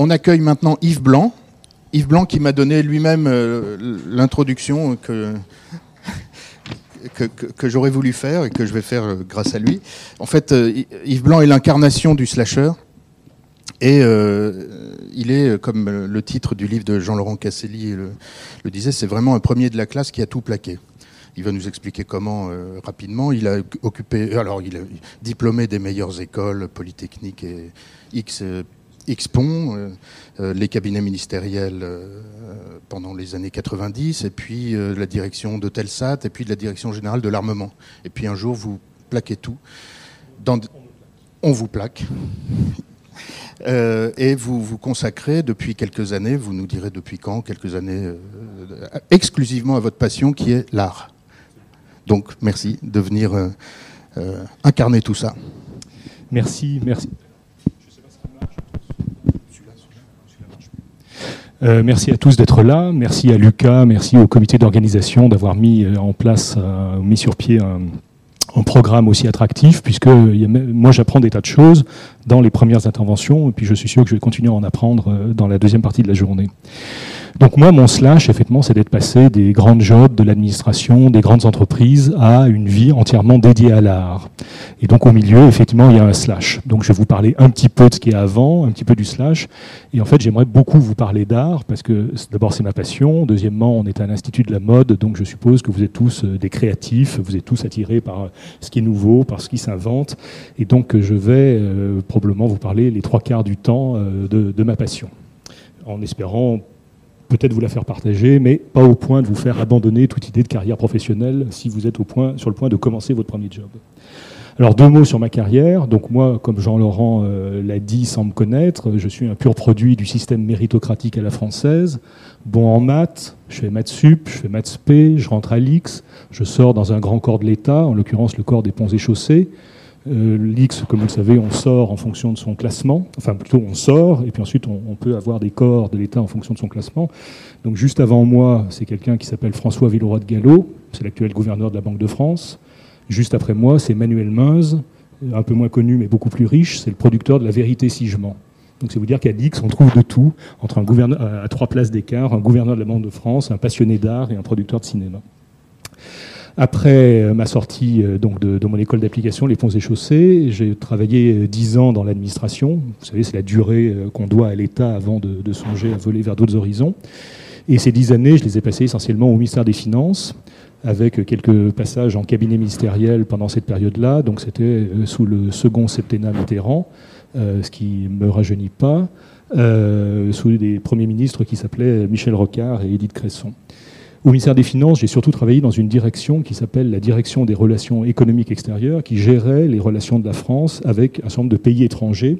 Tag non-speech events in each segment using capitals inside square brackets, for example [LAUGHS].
On accueille maintenant Yves Blanc. Yves Blanc qui m'a donné lui-même euh, l'introduction que, j'aurais voulu faire et que je vais faire euh, grâce à lui. En fait, euh, Yves Blanc est l'incarnation du slasher. Et il est, comme le titre du livre de Jean-Laurent Casselli le, disait, c'est vraiment un premier de la classe qui a tout plaqué. Il va nous expliquer comment rapidement. Il a occupé, alors il est diplômé des meilleures écoles polytechniques et X Expon, euh, euh, les cabinets ministériels euh, pendant les années 90, et puis la direction de Telsat, et puis de la direction générale de l'armement. Et puis un jour, vous plaquez tout. On vous plaque. [LAUGHS] et vous vous consacrez depuis quelques années, vous nous direz depuis quand, quelques années, exclusivement à votre passion qui est l'art. Donc merci de venir incarner tout ça. Merci, merci. Euh, merci à tous d'être là. Merci à Lucas, merci au comité d'organisation d'avoir mis euh, en place, euh, mis sur pied un, un, programme aussi attractif, puisque moi j'apprends des tas de choses dans les premières interventions, et puis je suis sûr que je vais continuer à en apprendre dans la deuxième partie de la journée. Donc moi, mon slash, effectivement, c'est d'être passé des grandes jobs de l'administration, des grandes entreprises, à une vie entièrement dédiée à l'art. Et donc au milieu, effectivement, il y a un slash. Donc je vais vous parler un petit peu de ce qui est avant, un petit peu du slash. Et en fait, j'aimerais beaucoup vous parler d'art, parce que d'abord, c'est ma passion. Deuxièmement, on est à l'Institut de la mode, donc je suppose que vous êtes tous euh, des créatifs, vous êtes tous attirés par euh, ce qui est nouveau, par ce qui s'invente. Et donc je vais euh, probablement vous parler les trois quarts du temps de ma passion en espérant peut-être vous la faire partager, mais pas au point de vous faire abandonner toute idée de carrière professionnelle si vous êtes au point, sur le point de commencer votre premier job. Alors deux mots sur ma carrière. Donc moi, comme Jean-Laurent euh, l'a dit sans me connaître, je suis un pur produit du système méritocratique à la française. Bon en maths, je fais maths sup, je fais maths spé, je rentre à l'X, je sors dans un grand corps de l'État, en l'occurrence le corps des ponts et chaussées. Euh, L'X, comme vous le savez, on sort en fonction de son classement. Enfin, plutôt, on sort, et puis ensuite, on, peut avoir des corps de l'État en fonction de son classement. Donc, juste avant moi, c'est quelqu'un qui s'appelle François Villeroy de Gallo, c'est l'actuel gouverneur de la Banque de France. Juste après moi, c'est Manuel Meuse, un peu moins connu, mais beaucoup plus riche, c'est le producteur de La Vérité Sigement. Donc, c'est vous dire qu'à l'X, on trouve de tout, entre un gouverneur, à trois places d'écart, un gouverneur de la Banque de France, un passionné d'art et un producteur de cinéma. Après euh, ma sortie euh, donc de, mon école d'application, les ponts et chaussées, j'ai travaillé euh, dix ans dans l'administration. Vous savez, c'est la durée qu'on doit à l'État avant de, songer à voler vers d'autres horizons. Et ces dix années, je les ai passées essentiellement au ministère des Finances, avec quelques passages en cabinet ministériel pendant cette période-là. Donc c'était sous le second septennat Mitterrand, ce qui ne me rajeunit pas, sous des premiers ministres qui s'appelaient Michel Rocard et Édith Cresson. Au ministère des Finances, j'ai surtout travaillé dans une direction qui s'appelle la direction des relations économiques extérieures, qui gérait les relations de la France avec un certain nombre de pays étrangers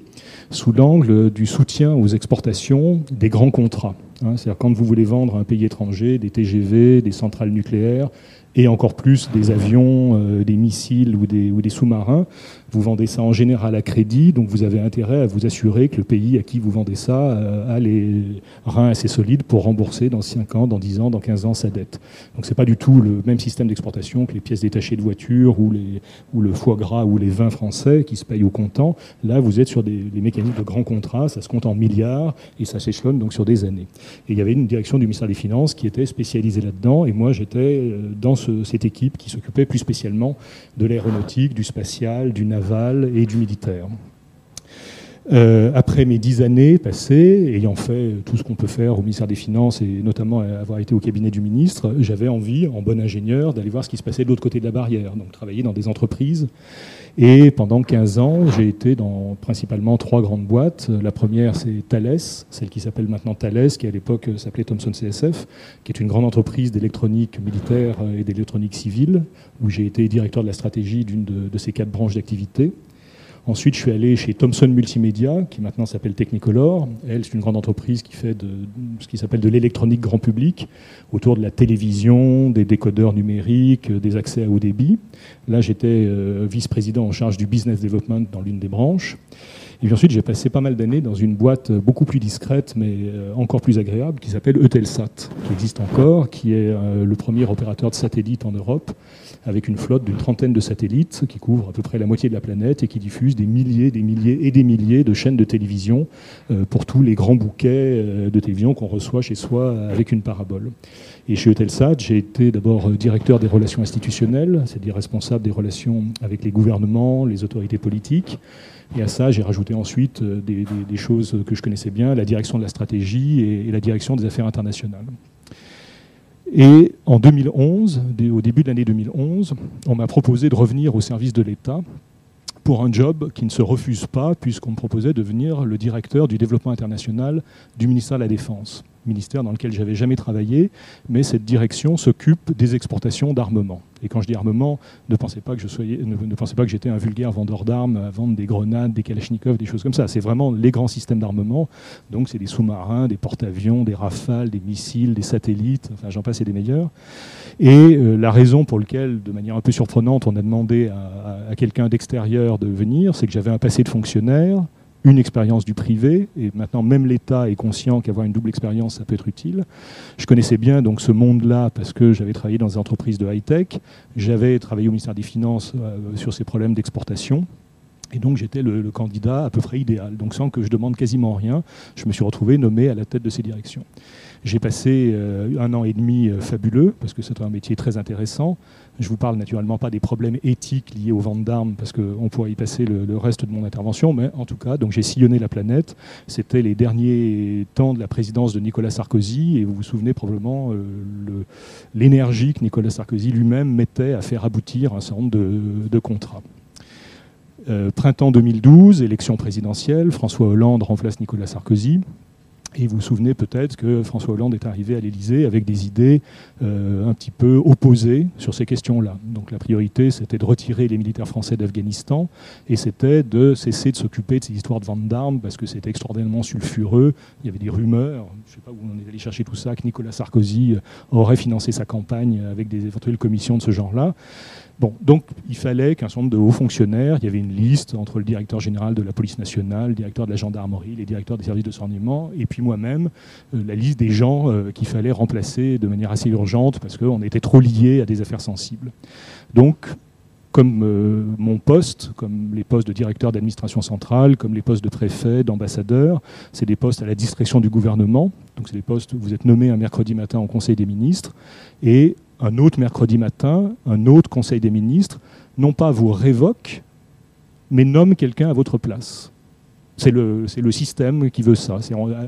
sous l'angle du soutien aux exportations des grands contrats. Hein, c'est-à-dire quand vous voulez vendre à un pays étranger des TGV, des centrales nucléaires, et encore plus des avions, euh, des missiles ou des, ou des sous-marins, vous vendez ça en général à crédit, donc vous avez intérêt à vous assurer que le pays à qui vous vendez ça euh, a les reins assez solides pour rembourser dans 5 ans, dans 10 ans, dans 15 ans sa dette. Donc c'est pas du tout le même système d'exportation que les pièces détachées de voitures ou, le foie gras ou les vins français qui se payent au comptant. Là, vous êtes sur des, mécanismes de grands contrats, ça se compte en milliards et ça s'échelonne donc sur des années. Et il y avait une direction du ministère des Finances qui était spécialisée là-dedans et moi j'étais euh, dans cette équipe qui s'occupait plus spécialement de l'aéronautique, du spatial, du et du militaire. Euh, après mes dix années passées, ayant fait tout ce qu'on peut faire au ministère des Finances et notamment avoir été au cabinet du ministre, j'avais envie, en bon ingénieur, d'aller voir ce qui se passait de l'autre côté de la barrière, donc travailler dans des entreprises. Et pendant 15 ans, j'ai été dans principalement trois grandes boîtes. La première, c'est Thales, celle qui s'appelle maintenant Thales, qui à l'époque s'appelait Thomson CSF, qui est une grande entreprise d'électronique militaire et d'électronique civile, où j'ai été directeur de la stratégie d'une de, de ces quatre branches d'activité. Ensuite, je suis allé chez Thomson Multimédia, qui maintenant s'appelle Technicolor. Elle, c'est une grande entreprise qui fait de, ce qui s'appelle de l'électronique grand public, autour de la télévision, des décodeurs numériques, des accès à haut débit. Là, j'étais euh, vice-président en charge du business development dans l'une des branches. Et puis ensuite, j'ai passé pas mal d'années dans une boîte beaucoup plus discrète, mais encore plus agréable, qui s'appelle Eutelsat, qui existe encore, qui est le premier opérateur de satellite en Europe, avec une flotte d'une trentaine de satellites qui couvrent à peu près la moitié de la planète et qui diffusent des milliers, des milliers et des milliers de chaînes de télévision pour tous les grands bouquets de télévision qu'on reçoit chez soi avec une parabole. Et chez Eutelsat, j'ai été d'abord directeur des relations institutionnelles, c'est-à-dire responsable des relations avec les gouvernements, les autorités politiques. Et à ça, j'ai rajouté ensuite euh, des, choses que je connaissais bien, la direction de la stratégie et, la direction des affaires internationales. Et en 2011, au début de l'année 2011, on m'a proposé de revenir au service de l'État pour un job qui ne se refuse pas, puisqu'on me proposait de devenir le directeur du développement international du ministère de la Défense ministère dans lequel j'avais jamais travaillé, mais cette direction s'occupe des exportations d'armement. Et quand je dis armement, ne pensez pas que je soyais, ne, pensez pas que j'étais un vulgaire vendeur d'armes à vendre des grenades, des kalachnikovs, des choses comme ça. C'est vraiment les grands systèmes d'armement. Donc c'est des sous-marins, des porte-avions, des rafales, des missiles, des satellites. Enfin, j'en passe et des meilleurs. Et euh, la raison pour laquelle, de manière un peu surprenante, on a demandé à, à quelqu'un d'extérieur de venir, c'est que j'avais un passé de fonctionnaire une expérience du privé, et maintenant même l'État est conscient qu'avoir une double expérience, ça peut être utile. Je connaissais bien donc ce monde-là parce que j'avais travaillé dans des entreprises de high-tech, j'avais travaillé au ministère des Finances euh, sur ces problèmes d'exportation. Et donc j'étais le, candidat à peu près idéal. Donc sans que je demande quasiment rien, je me suis retrouvé nommé à la tête de ces directions. J'ai passé euh, un an et demi euh, fabuleux, parce que c'est un métier très intéressant. Je ne vous parle naturellement pas des problèmes éthiques liés aux ventes d'armes, parce qu'on pourrait y passer le, reste de mon intervention, mais en tout cas, donc j'ai sillonné la planète. C'était les derniers temps de la présidence de Nicolas Sarkozy, et vous vous souvenez probablement euh, l'énergie que Nicolas Sarkozy lui-même mettait à faire aboutir un certain nombre de, contrats. printemps 2012, élection présidentielle, François Hollande remplace Nicolas Sarkozy. Et vous vous souvenez peut-être que François Hollande est arrivé à l'Élysée avec des idées euh, un petit peu opposées sur ces questions-là. Donc la priorité, c'était de retirer les militaires français d'Afghanistan et c'était de cesser de s'occuper de ces histoires de vente d'armes parce que c'était extraordinairement sulfureux. Il y avait des rumeurs, je ne sais pas où on est allé chercher tout ça, que Nicolas Sarkozy aurait financé sa campagne avec des éventuelles commissions de ce genre-là. Donc il fallait qu'un certain nombre de hauts fonctionnaires, il y avait une liste entre le directeur général de la police nationale, le directeur de la gendarmerie, les directeurs des services de renseignement, et puis moi-même, euh, la liste des gens euh, qu'il fallait remplacer de manière assez urgente parce qu'on était trop liés à des affaires sensibles. Donc, comme euh, mon poste, comme les postes de directeur d'administration centrale, comme les postes de préfet, d'ambassadeur, c'est des postes à la discrétion du gouvernement. Donc c'est des postes où vous êtes nommé un mercredi matin au Conseil des ministres et un autre mercredi matin, un autre Conseil des ministres, non pas vous révoque, mais nomme quelqu'un à votre place. C'est le, le, système qui veut ça.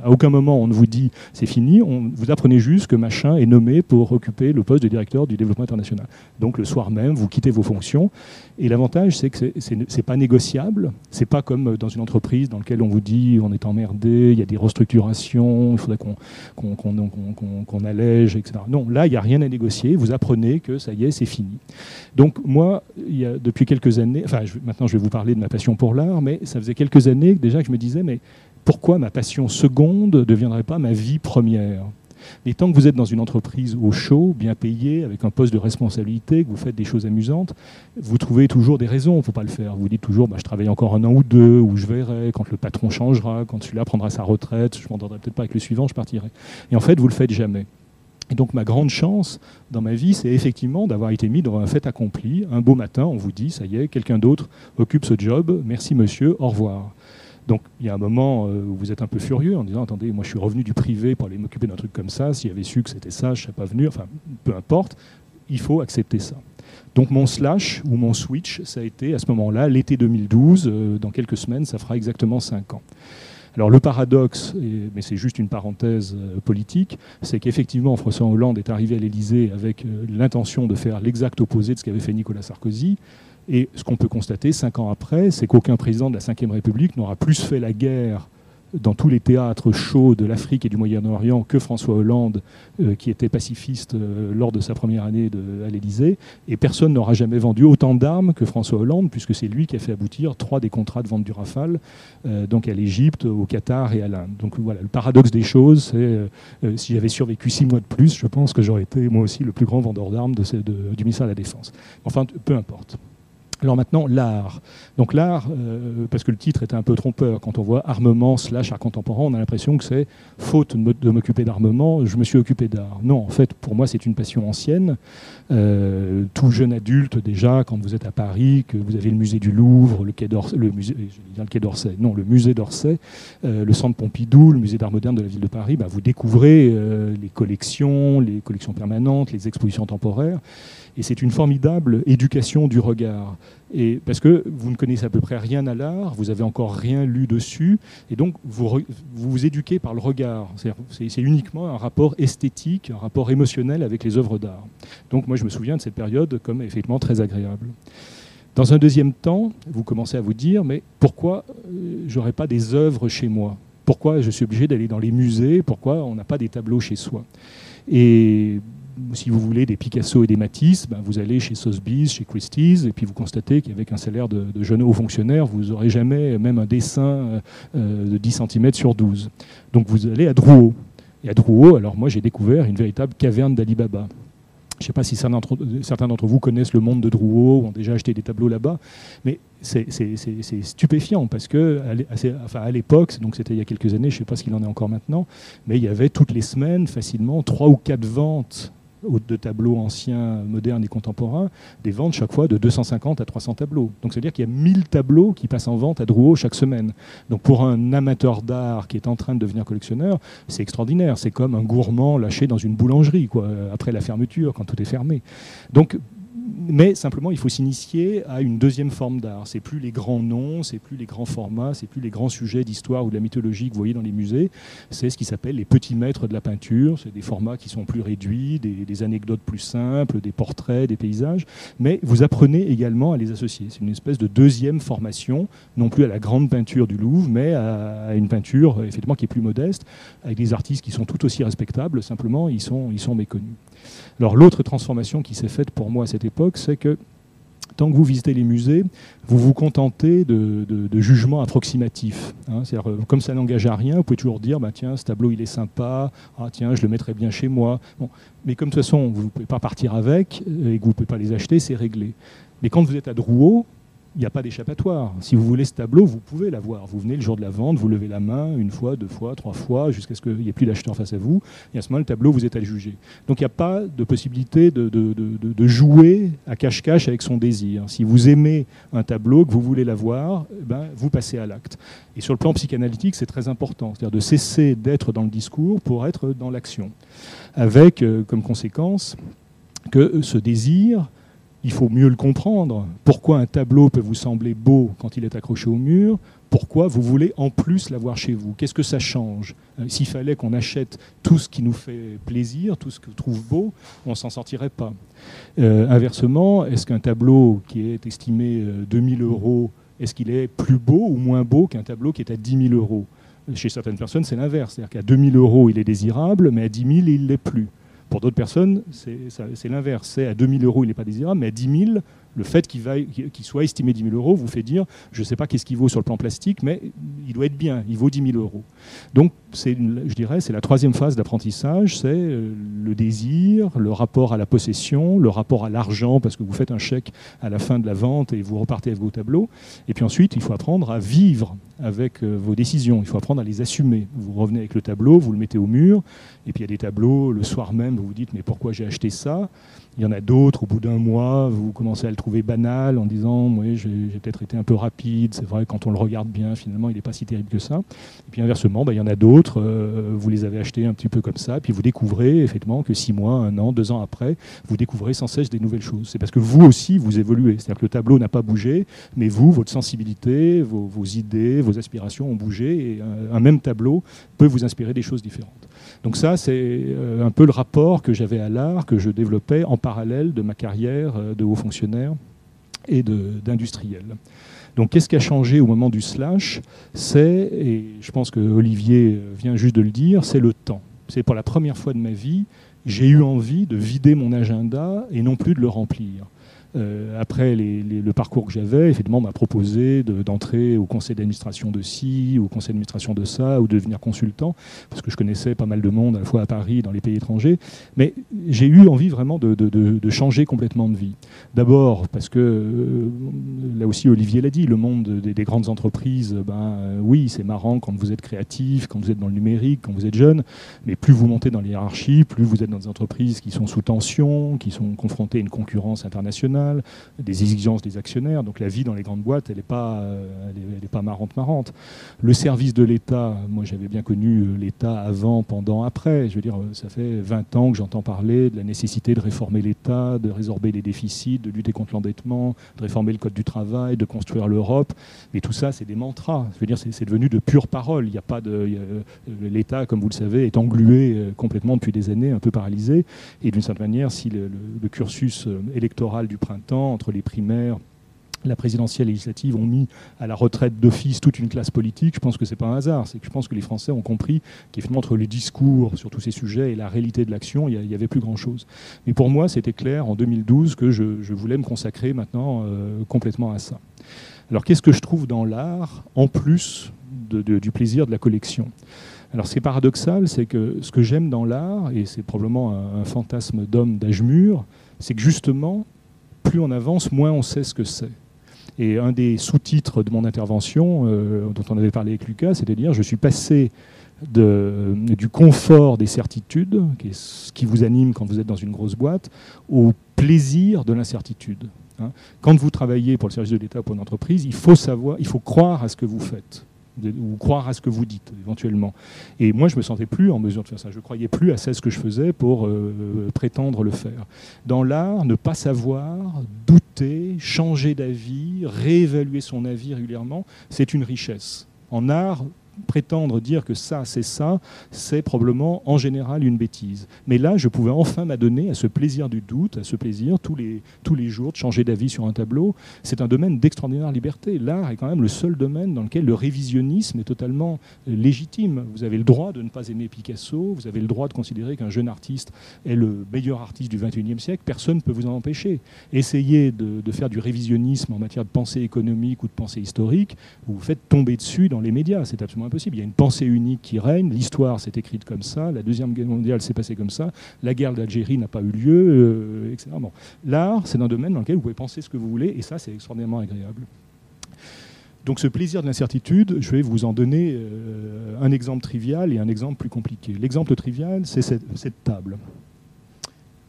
À aucun moment on ne vous dit c'est fini, vous apprenez juste que machin est nommé pour occuper le poste de directeur du développement international. Donc le soir même, vous quittez vos fonctions. Et l'avantage, c'est que ce n'est pas négociable. C'est pas comme dans une entreprise dans laquelle on vous dit on est emmerdé, il y a des restructurations, il faudrait qu'on allège, etc. Non, là, il n'y a rien à négocier. Vous apprenez que ça y est, c'est fini. Donc moi, il y a, depuis quelques années, enfin maintenant je vais vous parler de ma passion pour l'art, mais ça faisait quelques années déjà que je me disais, mais pourquoi ma passion seconde ne deviendrait pas ma vie première? Mais tant que vous êtes dans une entreprise au chaud, bien payée, avec un poste de responsabilité, que vous faites des choses amusantes, vous trouvez toujours des raisons, il ne pas le faire. Vous dites toujours, bah, je travaille encore un an ou deux, ou je verrai, quand le patron changera, quand celui-là prendra sa retraite, je m'entendrai peut-être pas avec le suivant, je partirai. Et en fait, vous ne le faites jamais. Et donc ma grande chance dans ma vie, c'est effectivement d'avoir été mis dans un fait accompli. Un beau matin, on vous dit, ça y est, quelqu'un d'autre occupe ce job, merci monsieur, au revoir. Donc il y a un moment euh, où vous êtes un peu furieux en disant attendez, moi je suis revenu du privé pour aller m'occuper d'un truc comme ça, s'il avait su que c'était ça, je ne serais pas venu, enfin peu importe, il faut accepter ça. Donc mon slash ou mon switch, ça a été à ce moment-là, l'été 2012, euh, dans quelques semaines, ça fera exactement 5 ans. Alors le paradoxe, mais c'est juste une parenthèse euh, politique, c'est qu'effectivement François Hollande est arrivé à l'Élysée avec l'intention de faire l'exact opposé de ce qu'avait fait Nicolas Sarkozy. Et ce qu'on peut constater cinq ans après, c'est qu'aucun président de la Ve République n'aura plus fait la guerre dans tous les théâtres chauds de l'Afrique et du Moyen-Orient que François Hollande, euh, qui était pacifiste euh, lors de sa première année à l'Élysée. Et personne n'aura jamais vendu autant d'armes que François Hollande, puisque c'est lui qui a fait aboutir trois des contrats de vente du Rafale, euh, donc à l'Égypte, au Qatar et à l'Inde. Donc voilà, le paradoxe des choses, c'est si j'avais survécu six mois de plus, je pense que j'aurais été moi aussi le plus grand vendeur d'armes du ministère de la Défense. Enfin, peu importe. Alors maintenant, l'art. Donc l'art, euh, parce que le titre était un peu trompeur, quand on voit armement slash art contemporain, on a l'impression que c'est faute de m'occuper d'armement, je me suis occupé d'art. Non, en fait, pour moi, c'est une passion ancienne. Euh, tout jeune adulte, déjà, quand vous êtes à Paris, que vous avez le musée du Louvre, le quai d'Orsay, le musée, le quai d'Orsay, non, le musée d'Orsay, euh, le centre Pompidou, le musée d'art moderne de la ville de Paris, bah, vous découvrez les collections, les collections permanentes, les expositions temporaires. Et c'est une formidable éducation du regard. Et parce que vous ne connaissez à peu près rien à l'art, vous n'avez encore rien lu dessus, et donc vous vous, éduquez par le regard. C'est uniquement un rapport esthétique, un rapport émotionnel avec les œuvres d'art. Donc moi je me souviens de cette période comme effectivement très agréable. Dans un deuxième temps, vous commencez à vous dire, mais pourquoi euh, j'aurais pas des œuvres chez moi? Pourquoi je suis obligé d'aller dans les musées? Pourquoi on n'a pas des tableaux chez soi? Si vous voulez des Picasso et des Matisse, ben vous allez chez Sotheby's, chez Christie's, et puis vous constatez qu'avec un salaire de, jeune haut fonctionnaire, vous n'aurez jamais même un dessin euh, euh, de 10 cm sur 12. Donc vous allez à Drouot. Et à Drouot, alors moi j'ai découvert une véritable caverne d'Alibaba. Je ne sais pas si certains d'entre vous connaissent le monde de Drouot ou ont déjà acheté des tableaux là-bas, mais c'est stupéfiant parce que à l'époque, donc c'était il y a quelques années, je ne sais pas ce qu'il en est encore maintenant, mais il y avait toutes les semaines facilement trois ou quatre ventes de tableaux anciens, modernes et contemporains, des ventes chaque fois de 250 à 300 tableaux. Donc c'est-à-dire qu'il y a 1000 tableaux qui passent en vente à Drouot chaque semaine. Donc pour un amateur d'art qui est en train de devenir collectionneur, c'est extraordinaire. C'est comme un gourmand lâché dans une boulangerie, quoi, après la fermeture, quand tout est fermé. Donc mais simplement, il faut s'initier à une deuxième forme d'art. C'est plus les grands noms, c'est plus les grands formats, c'est plus les grands sujets d'histoire ou de la mythologie que vous voyez dans les musées. C'est ce qui s'appelle les petits maîtres de la peinture. C'est des formats qui sont plus réduits, des, anecdotes plus simples, des portraits, des paysages. Mais vous apprenez également à les associer. C'est une espèce de deuxième formation, non plus à la grande peinture du Louvre, mais à, une peinture effectivement qui est plus modeste, avec des artistes qui sont tout aussi respectables. Simplement, ils sont, ils sont méconnus. Alors l'autre transformation qui s'est faite pour moi à cette époque, c'est que tant que vous visitez les musées, vous vous contentez de, jugements approximatifs. Hein. Euh, comme ça n'engage à rien, vous pouvez toujours dire bah, tiens, ce tableau il est sympa, ah, tiens, je le mettrai bien chez moi. Mais comme de toute façon, vous ne pouvez pas partir avec et que vous ne pouvez pas les acheter, c'est réglé. Mais quand vous êtes à Drouot, il n'y a pas d'échappatoire. Si vous voulez ce tableau, vous pouvez l'avoir. Vous venez le jour de la vente, vous levez la main une fois, deux fois, trois fois, jusqu'à ce qu'il n'y ait plus d'acheteur face à vous. Et à ce moment, le tableau, vous le juger. Donc il n'y a pas de possibilité de, de, jouer à cache-cache avec son désir. Si vous aimez un tableau, que vous voulez l'avoir, eh ben, vous passez à l'acte. Et sur le plan psychanalytique, c'est très important. C'est-à-dire de cesser d'être dans le discours pour être dans l'action. Avec euh, comme conséquence que ce désir il faut mieux le comprendre. Pourquoi un tableau peut vous sembler beau quand il est accroché au mur? Pourquoi vous voulez en plus l'avoir chez vous? Qu'est-ce que ça change? Euh, S'il fallait qu'on achète tout ce qui nous fait plaisir, tout ce que trouve beau, on s'en sortirait pas. Euh, inversement, est-ce qu'un tableau qui est estimé 2000 euh, euros, est-ce qu'il est plus beau ou moins beau qu'un tableau qui est à 10 000 euros? Chez certaines personnes, c'est l'inverse. C'est-à-dire qu'à 2000 euros, il est désirable, mais à 10 000, il l'est plus. Pour d'autres personnes, c'est l'inverse. C'est à 2000 euros, il n'est pas désirable, mais à 10 000, le fait qu'il soit estimé 10 000 euros vous fait dire, je ne sais pas qu'est-ce qu'il vaut sur le plan plastique, mais il doit être bien, il vaut 10 000 euros. Donc, je dirais, c'est la troisième phase d'apprentissage, c'est euh, le désir, le rapport à la possession, le rapport à l'argent, parce que vous faites un chèque à la fin de la vente et vous repartez avec vos tableaux. Et puis ensuite, il faut apprendre à vivre avec euh, vos décisions, il faut apprendre à les assumer. Vous revenez avec le tableau, vous le mettez au mur, et puis il y a des tableaux, le soir même, vous vous dites, mais pourquoi j'ai acheté ça? Il y en a d'autres, au bout d'un mois, vous commencez à le trouver banal en disant Oui, j'ai peut-être été un peu rapide, c'est vrai, quand on le regarde bien, finalement, il n'est pas si terrible que ça. Et puis inversement, bah, il y en a d'autres, euh, vous les avez achetés un petit peu comme ça, puis vous découvrez effectivement que six mois, un an, deux ans après, vous découvrez sans cesse des nouvelles choses. C'est parce que vous aussi, vous évoluez. C'est-à-dire que le tableau n'a pas bougé, mais vous, votre sensibilité, vos, idées, vos aspirations ont bougé, et un même tableau peut vous inspirer des choses différentes. Donc ça, c'est euh, un peu le rapport que j'avais à l'art, que je développais en parallèle de ma carrière euh, de haut fonctionnaire et d'industriel. Donc qu'est-ce qui a changé au moment du slash? C'est, et je pense que Olivier vient juste de le dire, c'est le temps. C'est pour la première fois de ma vie, j'ai eu envie de vider mon agenda et non plus de le remplir. Euh, après le parcours que j'avais, effectivement, m'a proposé d'entrer au conseil d'administration de ci, au conseil d'administration de ça, ou de devenir consultant, parce que je connaissais pas mal de monde, à la fois à Paris dans les pays étrangers. Mais j'ai eu envie vraiment de, changer complètement de vie. D'abord, parce que, euh, là aussi, Olivier l'a dit, le monde des, grandes entreprises, ben, euh, oui, c'est marrant quand vous êtes créatif, quand vous êtes dans le numérique, quand vous êtes jeune, mais plus vous montez dans les hiérarchies, plus vous êtes dans des entreprises qui sont sous tension, qui sont confrontées à une concurrence internationale des exigences des actionnaires. Donc la vie dans les grandes boîtes, elle n'est pas, euh, elle pas marrante, marrante. Le service de l'État, moi j'avais bien connu euh, l'État avant, pendant, après. Je veux dire, ça fait 20 ans que j'entends parler de la nécessité de réformer l'État, de résorber les déficits, de lutter contre l'endettement, de réformer le code du travail, de construire l'Europe. Mais tout ça, c'est des mantras. Je veux dire, c'est devenu de pures paroles. Il n'y a pas de, euh, l'État, comme vous le savez, est englué complètement depuis des années, un peu paralysé. Et d'une certaine manière, si le, le cursus électoral du printemps, entre les primaires, la présidentielle et législative ont mis à la retraite d'office toute une classe politique, je pense que ce n'est pas un hasard. C'est que je pense que les Français ont compris qu'effectivement, entre les discours sur tous ces sujets et la réalité de l'action, il n'y avait plus grand-chose. Mais pour moi, c'était clair en 2012 que je, voulais me consacrer maintenant euh, complètement à ça. Alors, qu'est-ce que je trouve dans l'art, en plus du plaisir de la collection? Alors ce qui est paradoxal, c'est que ce que j'aime dans l'art, et c'est probablement un, un fantasme d'homme d'âge mûr, c'est que justement, plus on avance, moins on sait ce que c'est. Et un des sous-titres de mon intervention, euh, dont on avait parlé avec Lucas, c'est de dire je suis passé du confort des certitudes, qui est ce qui vous anime quand vous êtes dans une grosse boîte, au plaisir de l'incertitude. Hein. Quand vous travaillez pour le service de l'État ou pour une entreprise, il faut savoir, il faut croire à ce que vous faites ou croire à ce que vous dites éventuellement. Et moi, je me sentais plus en mesure de faire ça. Je croyais plus à ce que je faisais pour euh, prétendre le faire. Dans l'art, ne pas savoir, douter, changer d'avis, réévaluer son avis régulièrement, c'est une richesse. En art, prétendre dire que ça, c'est ça, c'est probablement en général une bêtise. Mais là, je pouvais enfin m'adonner à ce plaisir du doute, à ce plaisir tous les, tous les jours de changer d'avis sur un tableau. C'est un domaine d'extraordinaire liberté. L'art est quand même le seul domaine dans lequel le révisionnisme est totalement légitime. Vous avez le droit de ne pas aimer Picasso, vous avez le droit de considérer qu'un jeune artiste est le meilleur artiste du XXIe siècle, personne ne peut vous en empêcher. Essayez de, de faire du révisionnisme en matière de pensée économique ou de pensée historique, vous vous faites tomber dessus dans les médias. C'est absolument il y a une pensée unique qui règne. L'histoire s'est écrite comme ça. La Deuxième Guerre mondiale s'est passée comme ça. La guerre d'Algérie n'a pas eu lieu, euh, etc. L'art, c'est un domaine dans lequel vous pouvez penser ce que vous voulez, et ça, c'est extraordinairement agréable. Donc ce plaisir de l'incertitude, je vais vous en donner euh, un exemple trivial et un exemple plus compliqué. L'exemple trivial, c'est cette, table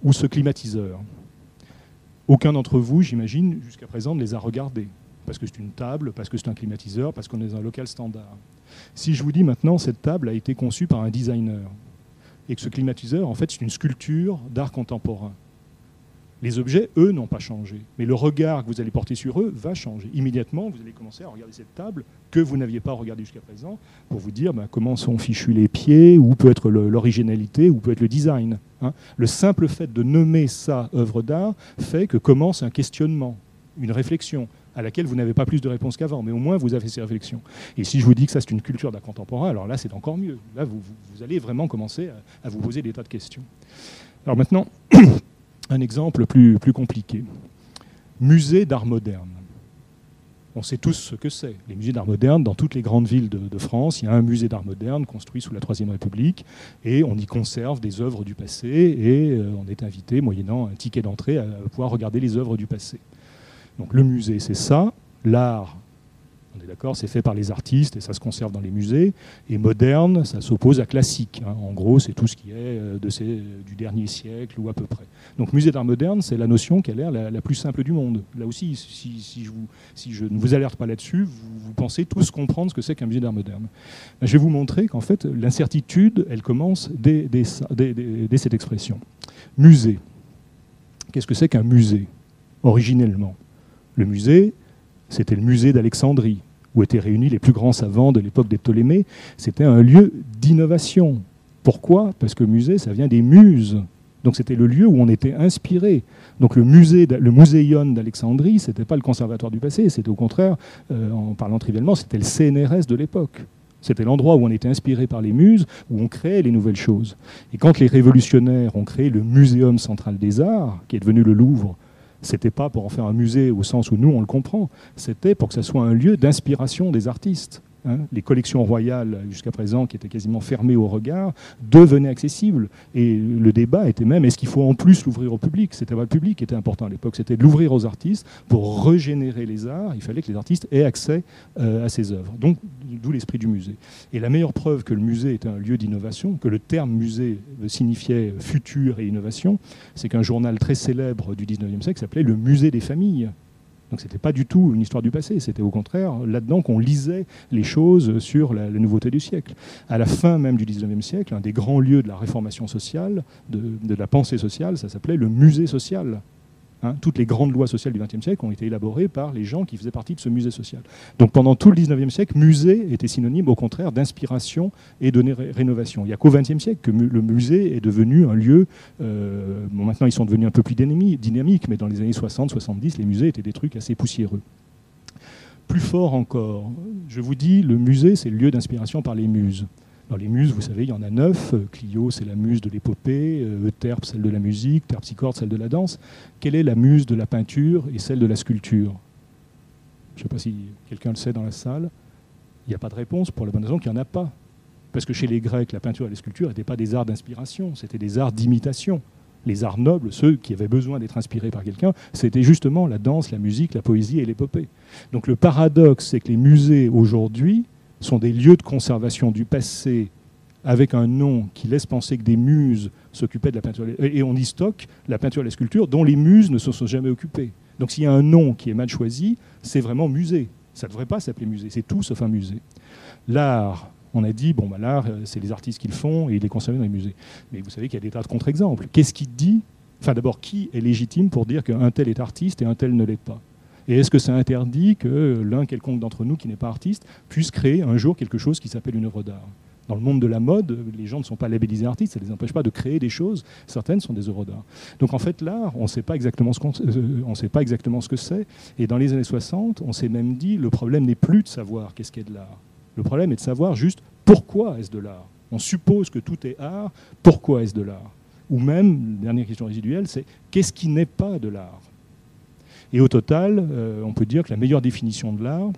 ou ce climatiseur. Aucun d'entre vous, j'imagine, jusqu'à présent, ne les a regardés. Parce que c'est une table, parce que c'est un climatiseur, parce qu'on est dans un local standard. Si je vous dis maintenant, cette table a été conçue par un designer, et que ce climatiseur, en fait, c'est une sculpture d'art contemporain. Les objets, eux, n'ont pas changé. Mais le regard que vous allez porter sur eux va changer. Immédiatement, vous allez commencer à regarder cette table que vous n'aviez pas regardée jusqu'à présent pour vous dire bah, comment sont fichus les pieds, où peut être l'originalité, où peut être le design. Hein. Le simple fait de nommer ça œuvre d'art fait que commence un questionnement, une réflexion à laquelle vous n'avez pas plus de réponses qu'avant, mais au moins vous avez ces réflexions. Et si je vous dis que ça c'est une culture d'art contemporain, alors là c'est encore mieux. Là vous, allez vraiment commencer à, vous poser des tas de questions. Alors maintenant, [CLEARS THROAT] un exemple plus, plus compliqué. Musée d'art moderne. On sait tous ce que c'est. Les musées d'art moderne, dans toutes les grandes villes de, France, il y a un musée d'art moderne construit sous la Troisième République et on y conserve des œuvres du passé et euh, on est invité, moyennant un ticket d'entrée, à pouvoir regarder les œuvres du passé. Donc le musée, c'est ça. L'art, on est d'accord, c'est fait par les artistes et ça se conserve dans les musées. Et moderne, ça s'oppose à classique. Hein. En gros, c'est tout ce qui est euh, de ces, du dernier siècle ou à peu près. Donc musée d'art moderne, c'est la notion qui a l'air la, plus simple du monde. Là aussi, si, je, vous, si je, ne vous alerte pas là-dessus, vous, pensez tous comprendre ce que c'est qu'un musée d'art moderne. Ben, je vais vous montrer qu'en fait, l'incertitude, elle commence dès cette expression. Musée. Qu'est-ce que c'est qu'un musée, originellement? Le musée, c'était le musée d'Alexandrie, où étaient réunis les plus grands savants de l'époque des Ptolémées. C'était un lieu d'innovation. Pourquoi? Parce que musée, ça vient des muses. Donc c'était le lieu où on était inspiré. Donc le musée, le muséon d'Alexandrie, ce n'était pas le conservatoire du passé, c'était au contraire, euh, en parlant trivialement, c'était le CNRS de l'époque. C'était l'endroit où on était inspiré par les muses, où on créait les nouvelles choses. Et quand les révolutionnaires ont créé le Muséum central des arts, qui est devenu le Louvre C'était pas pour en faire un musée au sens où nous on le comprend, c'était pour que ça soit un lieu d'inspiration des artistes. Hein, les collections royales, jusqu'à présent, qui étaient quasiment fermées au regard, devenaient accessibles. Et le débat était même, est-ce qu'il faut en plus l'ouvrir au public? C'était le public qui était important à l'époque, c'était l'ouvrir aux artistes. Pour régénérer les arts, il fallait que les artistes aient accès euh, à ces œuvres. Donc, d'où l'esprit du musée. Et la meilleure preuve que le musée était un lieu d'innovation, que le terme musée signifiait futur et innovation, c'est qu'un journal très célèbre du 19e siècle s'appelait le Musée des familles. Donc ce n'était pas du tout une histoire du passé, c'était au contraire là-dedans qu'on lisait les choses sur la, nouveauté du siècle. À la fin même du 19e siècle, un des grands lieux de la réformation sociale, de, de la pensée sociale, ça s'appelait le musée social. Hein, toutes les grandes lois sociales du XXe siècle ont été élaborées par les gens qui faisaient partie de ce musée social. Donc pendant tout le XIXe siècle, musée était synonyme au contraire d'inspiration et de rénovation. Il n'y a qu'au XXe siècle que le musée est devenu un lieu. Euh, bon, maintenant, ils sont devenus un peu plus dynamiques, mais dans les années 60-70, les musées étaient des trucs assez poussiéreux. Plus fort encore, je vous dis, le musée, c'est le lieu d'inspiration par les muses. Les muses, vous savez, il y en a neuf. Euh, Clio, c'est la muse de l'épopée. Euh, Euterpe, celle de la musique. Terpsichore, celle de la danse. Quelle est la muse de la peinture et celle de la sculpture? Je ne sais pas si quelqu'un le sait dans la salle. Il n'y a pas de réponse pour la bonne raison qu'il n'y en a pas. Parce que chez les Grecs, la peinture et la sculpture n'étaient pas des arts d'inspiration, c'était des arts d'imitation. Les arts nobles, ceux qui avaient besoin d'être inspirés par quelqu'un, c'était justement la danse, la musique, la poésie et l'épopée. Donc le paradoxe, c'est que les musées aujourd'hui sont des lieux de conservation du passé avec un nom qui laisse penser que des muses s'occupaient de la peinture. Et on y stocke la peinture et la sculpture dont les muses ne se sont jamais occupées. Donc s'il y a un nom qui est mal choisi, c'est vraiment musée. Ça ne devrait pas s'appeler musée, c'est tout sauf un musée. L'art, on a dit, bon, bah, l'art, euh, c'est les artistes qui le font et il est conservé dans les musées. Mais vous savez qu'il y a des tas de contre-exemples. Qu'est-ce qui dit Enfin, d'abord, qui est légitime pour dire qu'un tel est artiste et un tel ne l'est pas? Et est-ce que ça interdit que l'un quelconque d'entre nous qui n'est pas artiste puisse créer un jour quelque chose qui s'appelle une œuvre d'art? Dans le monde de la mode, les gens ne sont pas labellisés artistes, ça ne les empêche pas de créer des choses. Certaines sont des œuvres d'art. Donc en fait, l'art, on ne sait pas exactement ce euh, sait pas exactement ce que c'est. Et dans les années 60, on s'est même dit le problème n'est plus de savoir qu'est-ce qu'est de l'art. Le problème est de savoir juste pourquoi est-ce de l'art. On suppose que tout est art. Pourquoi est-ce de l'art? Ou même, dernière question résiduelle, c'est qu'est-ce qui n'est pas de l'art? Et au total, euh, on peut dire que la meilleure définition de l'art,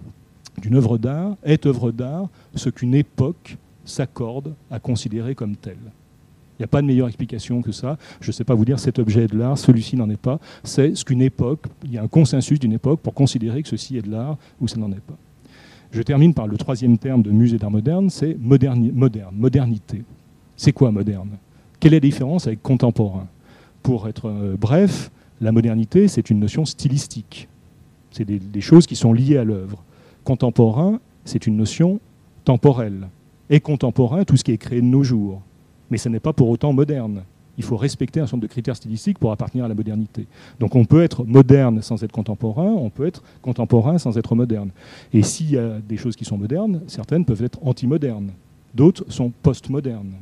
d'une œuvre d'art, est œuvre d'art ce qu'une époque s'accorde à considérer comme telle. Il n'y a pas de meilleure explication que ça. Je ne sais pas vous dire cet objet est de l'art, celui-ci n'en est pas. C'est ce qu'une époque, il y a un consensus d'une époque pour considérer que ceci est de l'art ou ça n'en est pas. Je termine par le troisième terme de musée d'art moderne, c'est moderne, modernité. C'est quoi moderne? Quelle est la différence avec contemporain? Pour être euh, bref, la modernité, c'est une notion stylistique. C'est des, choses qui sont liées à l'œuvre. Contemporain, c'est une notion temporelle. Et contemporain, tout ce qui est créé de nos jours. Mais ce n'est pas pour autant moderne. Il faut respecter un certain nombre de critères stylistiques pour appartenir à la modernité. Donc on peut être moderne sans être contemporain, on peut être contemporain sans être moderne. Et s'il y a des choses qui sont modernes, certaines peuvent être antimodernes, d'autres sont postmodernes.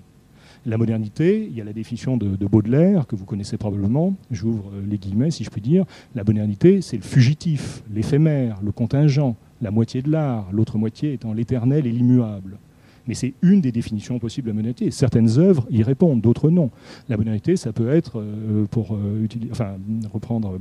La modernité, il y a la définition de, Baudelaire, que vous connaissez probablement, j'ouvre euh, les guillemets si je puis dire. La modernité, c'est le fugitif, l'éphémère, le contingent, la moitié de l'art, l'autre moitié étant l'éternel et l'immuable. Mais c'est une des définitions possibles de la modernité. Certaines œuvres y répondent, d'autres non. La modernité, ça peut être, euh, pour euh, reprendre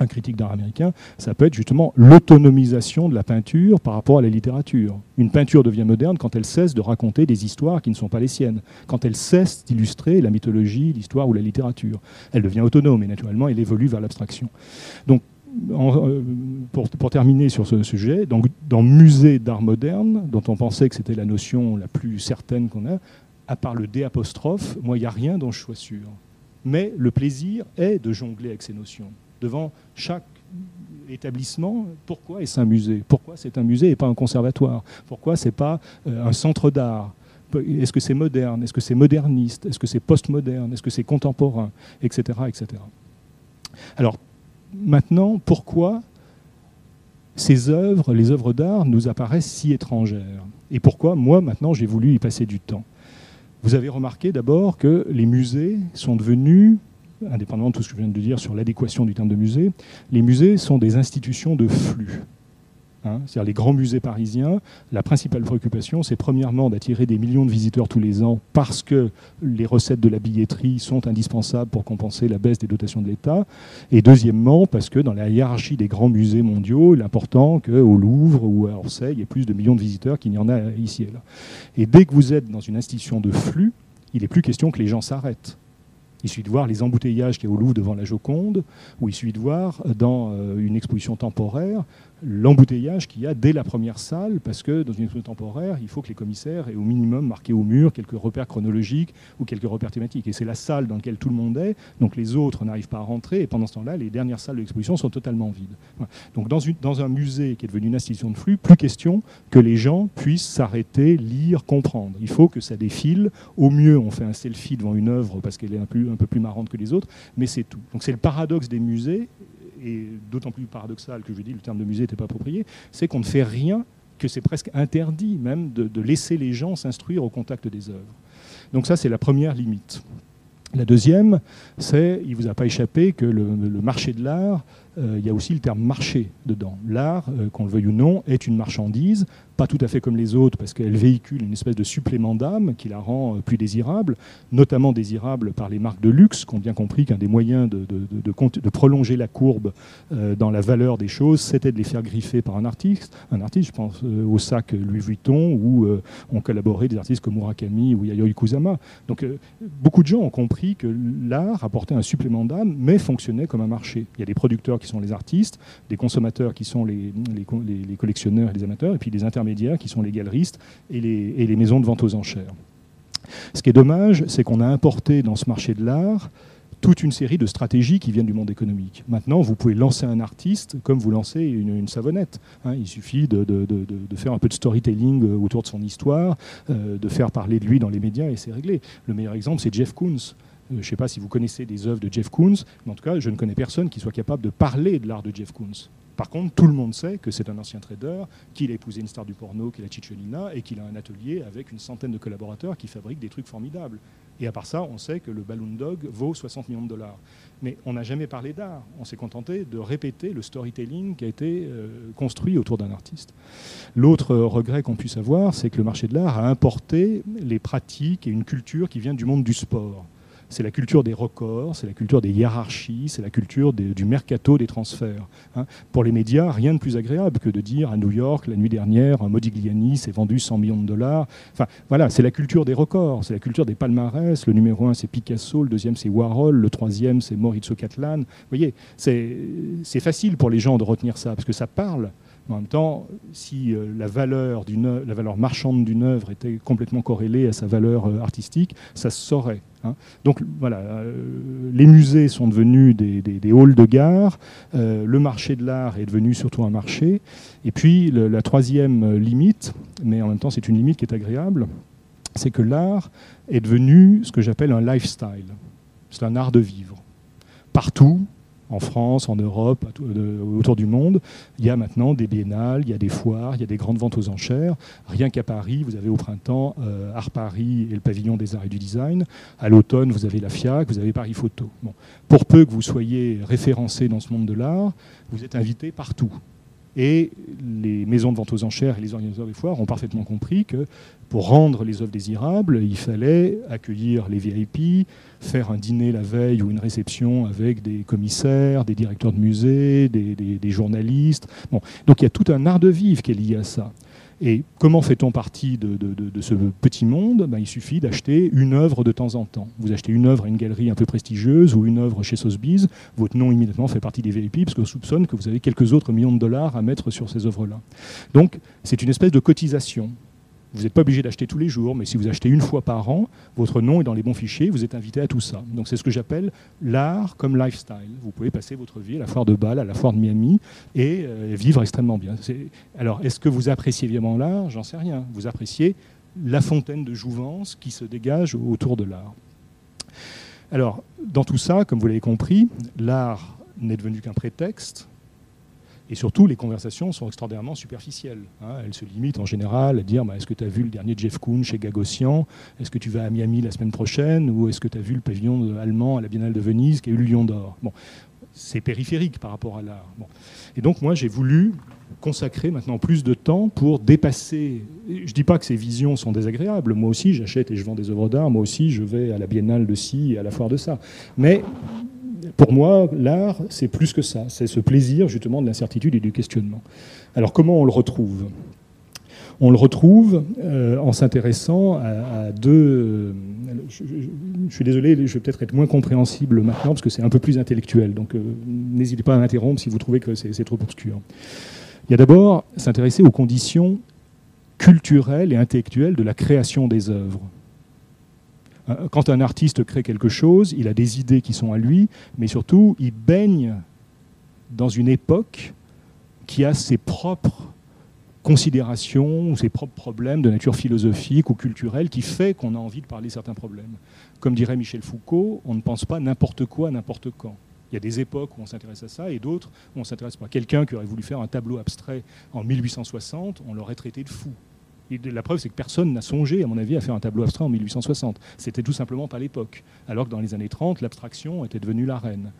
un critique d'art américain, ça peut être justement l'autonomisation de la peinture par rapport à la littérature. Une peinture devient moderne quand elle cesse de raconter des histoires qui ne sont pas les siennes, quand elle cesse d'illustrer la mythologie, l'histoire ou la littérature. Elle devient autonome et naturellement elle évolue vers l'abstraction. Donc euh, pour, terminer sur ce sujet, donc, dans musée d'art moderne, dont on pensait que c'était la notion la plus certaine qu'on a, à part le D apostrophe, moi il n'y a rien dont je sois sûr. Mais le plaisir est de jongler avec ces notions devant chaque établissement, pourquoi est-ce un musée? Pourquoi c'est un musée et pas un conservatoire? Pourquoi c'est pas euh, un centre d'art? Est-ce que c'est moderne? Est-ce que c'est moderniste? Est-ce que c'est postmoderne? Est-ce que c'est contemporain? Etc. etc. Alors, maintenant, pourquoi ces œuvres, les œuvres d'art, nous apparaissent si étrangères? Et pourquoi, moi, maintenant, j'ai voulu y passer du temps? Vous avez remarqué d'abord que les musées sont devenus indépendamment de tout ce que je viens de dire sur l'adéquation du terme de musée, les musées sont des institutions de flux. Hein, c'est-à-dire les grands musées parisiens, la principale préoccupation, c'est premièrement d'attirer des millions de visiteurs tous les ans parce que les recettes de la billetterie sont indispensables pour compenser la baisse des dotations de l'État, et deuxièmement parce que dans la hiérarchie des grands musées mondiaux, il est important qu'au Louvre ou à Orsay, il y ait plus de millions de visiteurs qu'il n'y en a ici et là. Et dès que vous êtes dans une institution de flux, il n'est plus question que les gens s'arrêtent. Il suffit de voir les embouteillages qu'il y a au Louvre devant la Joconde, ou il suffit de voir dans euh, une exposition temporaire l'embouteillage qu'il y a dès la première salle, parce que dans une exposition temporaire, il faut que les commissaires aient au minimum marqué au mur quelques repères chronologiques ou quelques repères thématiques. Et c'est la salle dans laquelle tout le monde est, donc les autres n'arrivent pas à rentrer, et pendant ce temps-là, les dernières salles de l'exposition sont totalement vides. Donc dans, une, dans un musée qui est devenu une institution de flux, plus question que les gens puissent s'arrêter, lire, comprendre. Il faut que ça défile. Au mieux, on fait un selfie devant une œuvre parce qu'elle est un peu plus marrante que les autres, mais c'est tout. Donc c'est le paradoxe des musées, et d'autant plus paradoxal que je dis le terme de musée n'était pas approprié, c'est qu'on ne fait rien, que c'est presque interdit même de, laisser les gens s'instruire au contact des œuvres. Donc ça, c'est la première limite. La deuxième, c'est, il ne vous a pas échappé que le, marché de l'art, il y a aussi le terme marché dedans. L'art, euh, qu'on le veuille ou non, est une marchandise pas tout à fait comme les autres, parce qu'elle véhicule une espèce de supplément d'âme qui la rend euh, plus désirable, notamment désirable par les marques de luxe, qui ont bien compris qu'un des moyens de, de, prolonger la courbe euh, dans la valeur des choses, c'était de les faire griffer par un artiste. Un artiste, je pense euh, au sac Louis Vuitton, où ont collaboré des artistes comme Murakami ou Yayoi Kusama. Donc beaucoup de gens ont compris que l'art apportait un supplément d'âme, mais fonctionnait comme un marché. Il y a des producteurs qui sont les artistes, des consommateurs qui sont les, les, collectionneurs et les amateurs, et puis des intermédiaires qui sont les galeristes et les, et les maisons de vente aux enchères. Ce qui est dommage, c'est qu'on a importé dans ce marché de l'art toute une série de stratégies qui viennent du monde économique. Maintenant, vous pouvez lancer un artiste comme vous lancez une, savonnette. Hein. il suffit de, de, de, de, faire un peu de storytelling euh, autour de son histoire, euh, de faire parler de lui dans les médias et c'est réglé. Le meilleur exemple, c'est Jeff Koons. Euh, je ne sais pas si vous connaissez des œuvres de Jeff Koons, mais en tout cas, je ne connais personne qui soit capable de parler de l'art de Jeff Koons. Par contre, tout le monde sait que c'est un ancien trader, qu'il a épousé une star du porno, qu'il a Cicciolina, et qu'il a un atelier avec une centaine de collaborateurs qui fabriquent des trucs formidables. Et à part ça, on sait que le Balloon Dog vaut 60 millions de dollars. Mais on n'a jamais parlé d'art. On s'est contenté de répéter le storytelling qui a été euh, construit autour d'un artiste. L'autre regret qu'on puisse avoir, c'est que le marché de l'art a importé les pratiques et une culture qui vient du monde du sport c'est la culture des records, c'est la culture des hiérarchies, c'est la culture du mercato des transferts. Hein. Pour les médias, rien de plus agréable que de dire à New York, la nuit dernière, Modigliani s'est vendu 100 millions de dollars. Enfin, voilà, c'est la culture des records, c'est la culture des palmarès. Le numéro un, c'est Picasso, le deuxième, c'est Warhol, le troisième, c'est Maurizio Catlan. Vous voyez, c'est facile pour les gens de retenir ça, parce que ça parle en même temps, si euh, la, valeur marchande d'une œuvre était complètement corrélée à sa valeur euh, artistique, ça se saurait. Hein. Donc voilà, euh, les musées sont devenus des, halls de gare, le marché de l'art est devenu surtout un marché, et puis la troisième limite, mais en même temps c'est une limite qui est agréable, c'est que l'art est devenu ce que j'appelle un lifestyle. C'est un art de vivre. Partout, en France, en Europe, autour du monde. Il y a maintenant des biennales, il y a des foires, il y a des grandes ventes aux enchères. Rien qu'à Paris, vous avez au printemps euh, Art Paris et le pavillon des arts et du design. À l'automne, vous avez la FIAC, vous avez Paris Photo. Pour peu que vous soyez référencé dans ce monde de l'art, vous êtes invité partout. Et les maisons de vente aux enchères et les organisateurs des foires ont parfaitement compris que pour rendre les œuvres désirables, il fallait accueillir les VIP, faire un dîner la veille ou une réception avec des commissaires, des directeurs de musées, des, journalistes. Donc il y a tout un art de vivre qui est lié à ça. Et comment fait-on partie de, ce petit monde? Ben, Il suffit d'acheter une œuvre de temps en temps. Vous achetez une œuvre à une galerie un peu prestigieuse ou une œuvre chez Sotheby's, votre nom immédiatement fait partie des VIP parce qu'on soupçonne que vous avez quelques autres millions de dollars à mettre sur ces œuvres-là. Donc c'est une espèce de cotisation. Vous n'êtes pas obligé d'acheter tous les jours, mais si vous achetez une fois par an, votre nom est dans les bons fichiers, vous êtes invité à tout ça. Donc c'est ce que j'appelle l'art comme lifestyle. Vous pouvez passer votre vie à la foire de Bâle, à la foire de Miami, et euh, vivre extrêmement bien. Alors est-ce que vous appréciez vraiment l'art? J'en sais rien. Vous appréciez la fontaine de jouvence qui se dégage autour de l'art. Alors, dans tout ça, comme vous l'avez compris, l'art n'est devenu qu'un prétexte, et surtout, les conversations sont extraordinairement superficielles. Hein. Elles se limitent en général à dire bah, est-ce que tu as vu le dernier Jeff Koons chez Gagosian Est-ce que tu vas à Miami la semaine prochaine? Ou est-ce que tu as vu le pavillon allemand à la Biennale de Venise qui a eu le Lion d'Or? Bon. c'est périphérique par rapport à l'art. Et donc moi j'ai voulu consacrer maintenant plus de temps pour dépasser. Je ne dis pas que ces visions sont désagréables. Moi aussi, j'achète et je vends des œuvres d'art. Moi aussi, je vais à la biennale de ci et à la foire de ça. Mais pour moi, l'art, c'est plus que ça. C'est ce plaisir justement de l'incertitude et du questionnement. Alors comment on le retrouve? On le retrouve euh, en s'intéressant à, deux. je, suis désolé, je vais peut-être être moins compréhensible maintenant parce que c'est un peu plus intellectuel. Donc euh, n'hésitez pas à m'interrompre si vous trouvez que c'est trop obscur. Il y a d'abord s'intéresser aux conditions culturelles et intellectuelles de la création des œuvres. Euh, quand un artiste crée quelque chose, il a des idées qui sont à lui, mais surtout, il baigne dans une époque qui a ses propres considérations ses propres problèmes de nature philosophique ou culturelle qui fait qu'on a envie de parler certains problèmes. Comme dirait Michel Foucault, on ne pense pas n'importe quoi n'importe quand. Il y a des époques où on s'intéresse à ça et d'autres où on s'intéresse pas. Quelqu'un qui aurait voulu faire un tableau abstrait en 1860, on l'aurait traité de fou. La preuve, c'est que personne n'a songé, à mon avis, à faire un tableau abstrait en 1860. C'était tout simplement pas l'époque. Alors que dans les années 30, l'abstraction était devenue la reine.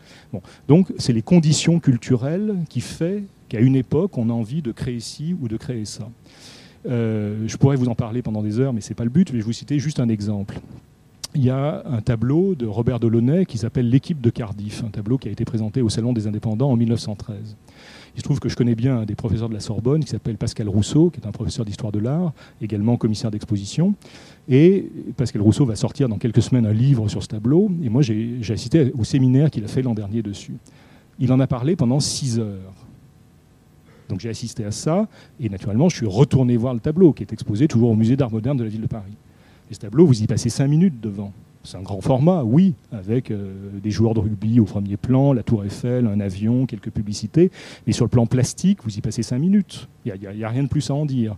Donc, c'est les conditions culturelles qui font qu'à une époque, on a envie de créer ci ou de créer ça. Euh, je pourrais vous en parler pendant des heures, mais ce n'est pas le but. Mais je vais vous citer juste un exemple il y a un tableau de Robert Delaunay qui s'appelle L'équipe de Cardiff, un tableau qui a été présenté au Salon des Indépendants en 1913. Il se trouve que je connais bien un des professeurs de la Sorbonne qui s'appelle Pascal Rousseau, qui est un professeur d'histoire de l'art, également commissaire d'exposition. Et Pascal Rousseau va sortir dans quelques semaines un livre sur ce tableau. Et moi, j'ai assisté au séminaire qu'il a fait l'an dernier dessus. Il en a parlé pendant six heures. Donc j'ai assisté à ça. Et naturellement, je suis retourné voir le tableau qui est exposé toujours au musée d'art moderne de la ville de Paris. Et ce tableau, vous y passez cinq minutes devant. C'est un grand format, oui, avec euh, des joueurs de rugby au premier plan, la tour Eiffel, un avion, quelques publicités. Mais sur le plan plastique, vous y passez cinq minutes. Il n'y a, rien de plus à en dire.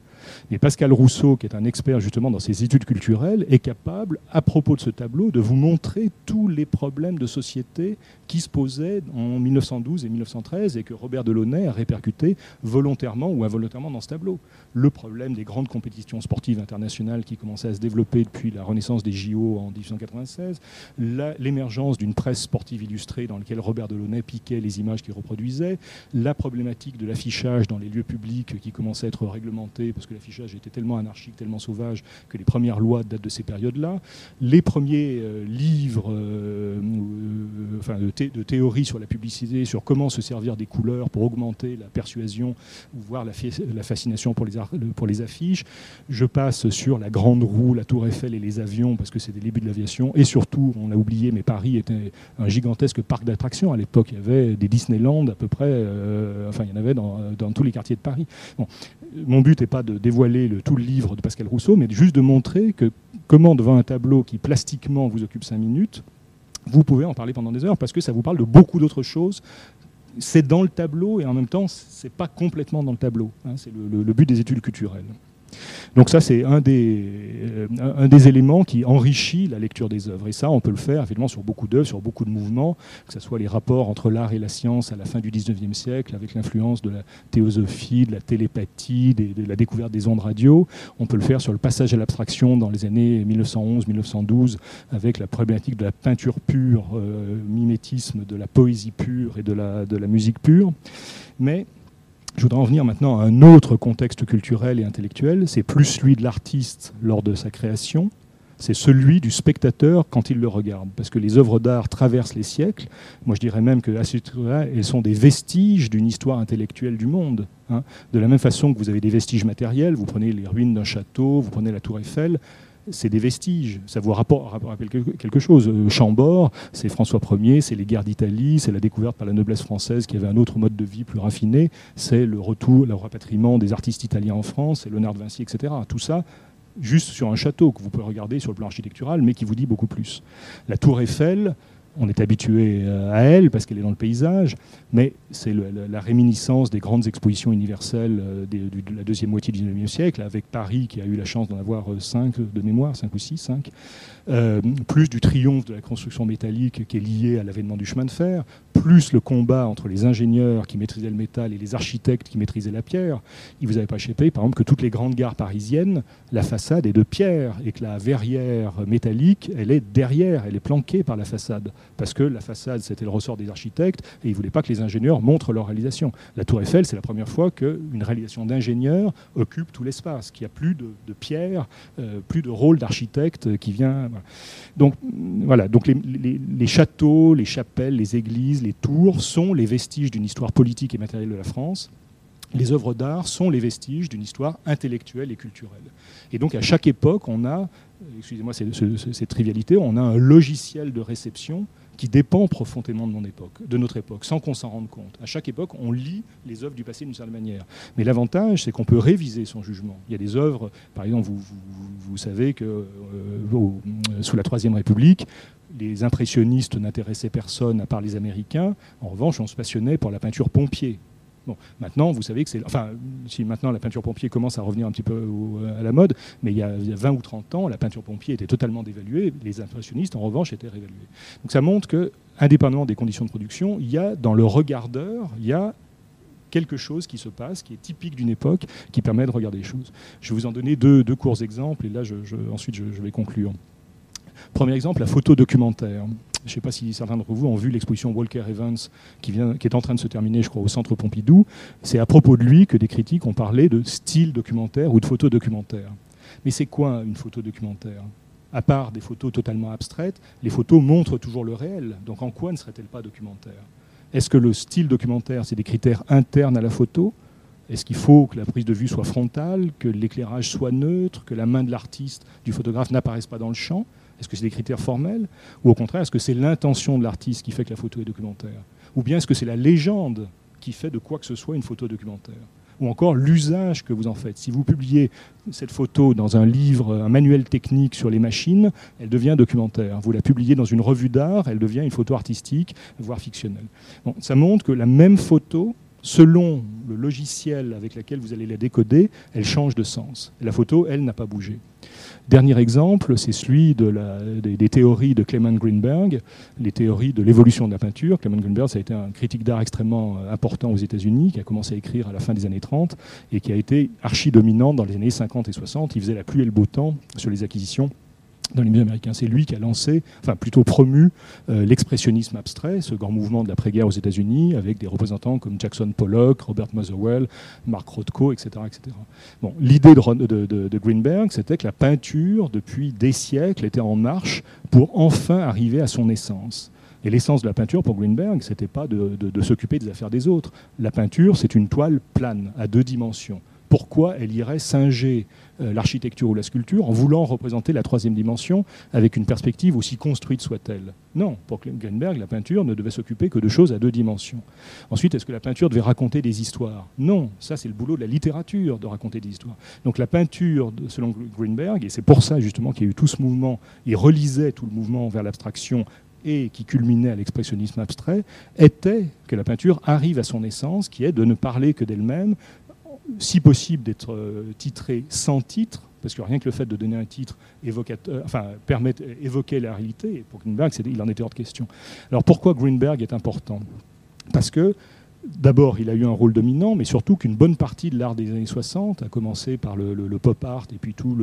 Mais Pascal Rousseau, qui est un expert justement dans ses études culturelles, est capable, à propos de ce tableau, de vous montrer tous les problèmes de société qui se posaient en 1912 et 1913 et que Robert Delaunay a répercuté volontairement ou involontairement dans ce tableau. Le problème des grandes compétitions sportives internationales qui commençaient à se développer depuis la renaissance des JO en 1896, l'émergence d'une presse sportive illustrée dans laquelle Robert Delaunay piquait les images qu'il reproduisait, la problématique de l'affichage dans les lieux publics qui commençait à être réglementé parce que l'affichage était tellement anarchique, tellement sauvage que les premières lois datent de ces périodes-là, les premiers euh, livres euh, euh, enfin, de, de, théorie sur la publicité, sur comment se servir des couleurs pour augmenter la persuasion ou voir la, fascination pour les affiches. Je passe sur la grande roue, la tour Eiffel et les avions parce que c'est des débuts de l'aviation. Et surtout, on a oublié, mais Paris était un gigantesque parc d'attractions. À l'époque, il y avait des Disneyland à peu près, enfin il y en avait dans, tous les quartiers de Paris. Mon but n'est pas de dévoiler le, tout le livre de Pascal Rousseau, mais juste de montrer que comment devant un tableau qui plastiquement vous occupe cinq minutes, vous pouvez en parler pendant des heures parce que ça vous parle de beaucoup d'autres choses. C'est dans le tableau et en même temps, c'est pas complètement dans le tableau. Hein. c'est le but des études culturelles. Donc ça, c'est un des, euh, un des éléments qui enrichit la lecture des œuvres. Et ça, on peut le faire évidemment sur beaucoup d'œuvres, sur beaucoup de mouvements, que ce soit les rapports entre l'art et la science à la fin du 19e siècle, avec l'influence de la théosophie, de la télépathie, de la découverte des ondes radio. On peut le faire sur le passage à l'abstraction dans les années 1911-1912, avec la problématique de la peinture pure, euh, mimétisme de la poésie pure et de la, de la musique pure. Mais je voudrais en venir maintenant à un autre contexte culturel et intellectuel. C'est plus celui de l'artiste lors de sa création, c'est celui du spectateur quand il le regarde. Parce que les œuvres d'art traversent les siècles. Moi, je dirais même que, elles sont des vestiges d'une histoire intellectuelle du monde. Hein. De la même façon que vous avez des vestiges matériels, vous prenez les ruines d'un château, vous prenez la tour Eiffel, c'est des vestiges. Ça vous rappelle quelque chose. Euh, Chambord, c'est François Ier, c'est les guerres d'Italie, c'est la découverte par la noblesse française qui avait un autre mode de vie plus raffiné, c'est le retour, le rapatriement des artistes italiens en France, c'est Léonard de Vinci, etc. Tout ça, juste sur un château que vous pouvez regarder sur le plan architectural, mais qui vous dit beaucoup plus. La tour Eiffel, on est habitué euh, à elle parce qu'elle est dans le paysage, mais c'est la réminiscence des grandes expositions universelles euh, de la deuxième moitié du XIXe siècle, avec Paris qui a eu la chance d'en avoir euh, cinq de mémoire, cinq ou six, cinq, plus du triomphe de la construction métallique qui est lié à l'avènement du chemin de fer, plus le combat entre les ingénieurs qui maîtrisaient le métal et les architectes qui maîtrisaient la pierre, il vous avait pas échappé, par exemple, que toutes les grandes gares parisiennes, la façade est de pierre et que la verrière métallique, elle est derrière, elle est planquée par la façade. Parce que la façade, c'était le ressort des architectes et ils ne voulaient pas que les ingénieurs montrent leur réalisation. La Tour Eiffel, c'est la première fois qu'une réalisation d'ingénieur occupe tout l'espace, qu'il n'y a plus de, pierre, euh, plus de rôle d'architecte qui vient. Donc, voilà. Donc, les châteaux, les chapelles, les églises, les tours sont les vestiges d'une histoire politique et matérielle de la France les œuvres d'art sont les vestiges d'une histoire intellectuelle et culturelle. Et donc à chaque époque, on a, excusez-moi cette trivialité, on a un logiciel de réception qui dépend profondément de, notre époque, sans qu'on s'en rende compte. À chaque époque, on lit les œuvres du passé d'une certaine manière. Mais l'avantage, c'est qu'on peut réviser son jugement. Il y a des œuvres, par exemple, vous, savez que euh, sous la Troisième République, les impressionnistes n'intéressaient personne à part les Américains. En revanche, on se passionnait pour la peinture pompier. Bon, maintenant, vous savez que c'est. Enfin, si maintenant la peinture pompier commence à revenir un petit peu à la mode, mais il y, a, 20 ou 30 ans, la peinture pompier était totalement dévaluée. Les impressionnistes, en revanche, étaient réévalués. Donc ça montre que, indépendamment des conditions de production, il y a dans le regardeur, il y a quelque chose qui se passe, qui est typique d'une époque, qui permet de regarder les choses. Je vais vous en donner deux, courts exemples, et là, ensuite, je vais conclure. Premier exemple, la photo documentaire. Je ne sais pas si certains d'entre vous ont vu l'exposition Walker Evans qui, est en train de se terminer, je crois, au Centre Pompidou. C'est à propos de lui que des critiques ont parlé de style documentaire ou de photo documentaire. Mais c'est quoi une photo documentaire? À part des photos totalement abstraites, les photos montrent toujours le réel. Donc en quoi ne serait-elle pas documentaire? Est-ce que le style documentaire, c'est des critères internes à la photo? Est-ce qu'il faut que la prise de vue soit frontale, que l'éclairage soit neutre, que la main de l'artiste, du photographe n'apparaisse pas dans le champ? Est-ce que c'est des critères formels Ou au contraire, est-ce que c'est l'intention de l'artiste qui fait que la photo est documentaire Ou bien est-ce que c'est la légende qui fait de quoi que ce soit une photo documentaire ou encore l'usage que vous en faites? Si vous publiez cette photo dans un livre, un manuel technique sur les machines, elle devient documentaire. Vous la publiez dans une revue d'art, elle devient une photo artistique, voire fictionnelle. ça montre que la même photo, selon le logiciel avec lequel vous allez la décoder, elle change de sens. la photo, elle, n'a pas bougé. Dernier exemple, c'est celui des, théories de Clement Greenberg, les théories de l'évolution de la peinture. Clement Greenberg, ça a été un critique d'art extrêmement euh, important aux États-Unis, qui a commencé à écrire à la fin des années 30 et qui a été archi-dominant dans les années 50 et 60. Il faisait la pluie et le beau temps sur les acquisitions dans les musées américains. C'est lui qui a lancé, enfin plutôt promu, euh, l'expressionnisme abstrait, ce grand mouvement de l'après-guerre aux États-Unis, avec des représentants comme Jackson Pollock, Robert Motherwell, Mark Rothko, etc. etc. Bon, L'idée de, de, Greenberg, c'était que la peinture, depuis des siècles, était en marche pour enfin arriver à son essence. Et l'essence de la peinture pour Greenberg, ce n'était pas de, s'occuper des affaires des autres. La peinture, c'est une toile plane, à deux dimensions. Pourquoi elle irait singer l'architecture ou la sculpture en voulant représenter la troisième dimension avec une perspective aussi construite soit-elle. Non, pour Greenberg, la peinture ne devait s'occuper que de choses à deux dimensions. Ensuite, est-ce que la peinture devait raconter des histoires? Non, ça c'est le boulot de la littérature de raconter des histoires. Donc la peinture, selon Greenberg, et c'est pour ça justement qu'il y a eu tout ce mouvement, il relisait tout le mouvement vers l'abstraction et qui culminait à l'expressionnisme abstrait, était que la peinture arrive à son essence, qui est de ne parler que d'elle-même, si possible d'être euh, titré sans titre, parce que rien que le fait de donner un titre évocateur, enfin, permet évoquer la réalité, pour Greenberg, il en était hors de question. Alors pourquoi Greenberg est important? Parce que d'abord, il a eu un rôle dominant, mais surtout qu'une bonne partie de l'art des années 60, à commencer par le, pop art et puis tout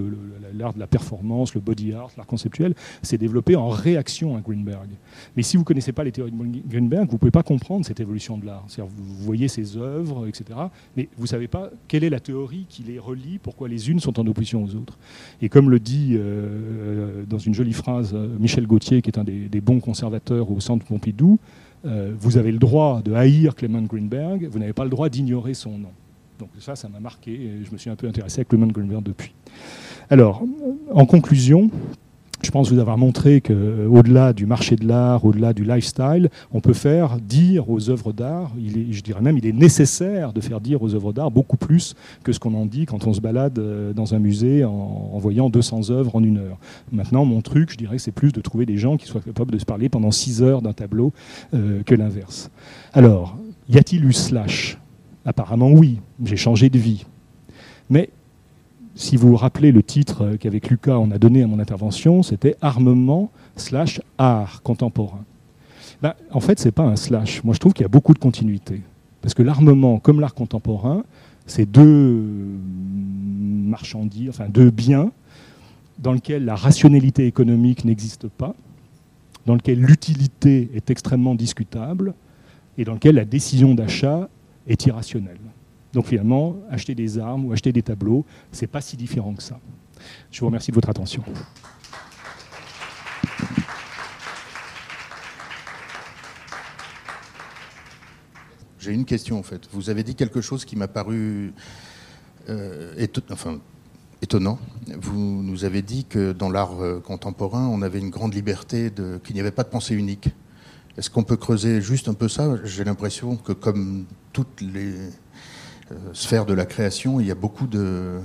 l'art de la performance, le body art, l'art conceptuel, s'est développé en réaction à Greenberg. Mais si vous ne connaissez pas les théories de Greenberg, vous ne pouvez pas comprendre cette évolution de l'art. Vous voyez ses œuvres, etc., mais vous ne savez pas quelle est la théorie qui les relie, pourquoi les unes sont en opposition aux autres. Et comme le dit euh, dans une jolie phrase euh, Michel Gauthier, qui est un des, des bons conservateurs au Centre Pompidou, euh, vous avez le droit de haïr Clement Greenberg, vous n'avez pas le droit d'ignorer son nom. Donc ça, ça m'a marqué et je me suis un peu intéressé à Clement Greenberg depuis. Alors, en conclusion, je pense vous avoir montré qu'au-delà du marché de l'art, au-delà du lifestyle, on peut faire dire aux œuvres d'art, je dirais même il est nécessaire de faire dire aux œuvres d'art beaucoup plus que ce qu'on en dit quand on se balade euh, dans un musée en, voyant 200 œuvres en une heure. Maintenant, mon truc, je dirais c'est plus de trouver des gens qui soient capables de se parler pendant 6 heures d'un tableau euh, que l'inverse. Alors, y a-t-il eu slash? Apparemment oui, j'ai changé de vie. Mais si vous vous rappelez le titre qu'avec Lucas on a donné à mon intervention, c'était Armement slash art contemporain. Ben, en fait, c'est pas un slash. Moi, je trouve qu'il y a beaucoup de continuité. Parce que l'armement, comme l'art contemporain, c'est deux marchandises, enfin deux biens dans lesquels la rationalité économique n'existe pas, dans lequel l'utilité est extrêmement discutable et dans lequel la décision d'achat est irrationnelle. Donc finalement, acheter des armes ou acheter des tableaux, c'est pas si différent que ça. Je vous remercie de votre attention. J'ai une question en fait. Vous avez dit quelque chose qui m'a paru euh, enfin, étonnant. Vous nous avez dit que dans l'art euh, contemporain, on avait une grande liberté, qu'il n'y avait pas de pensée unique. Est-ce qu'on peut creuser juste un peu ça? J'ai l'impression que comme toutes les euh, sphères de la création, il y a beaucoup de,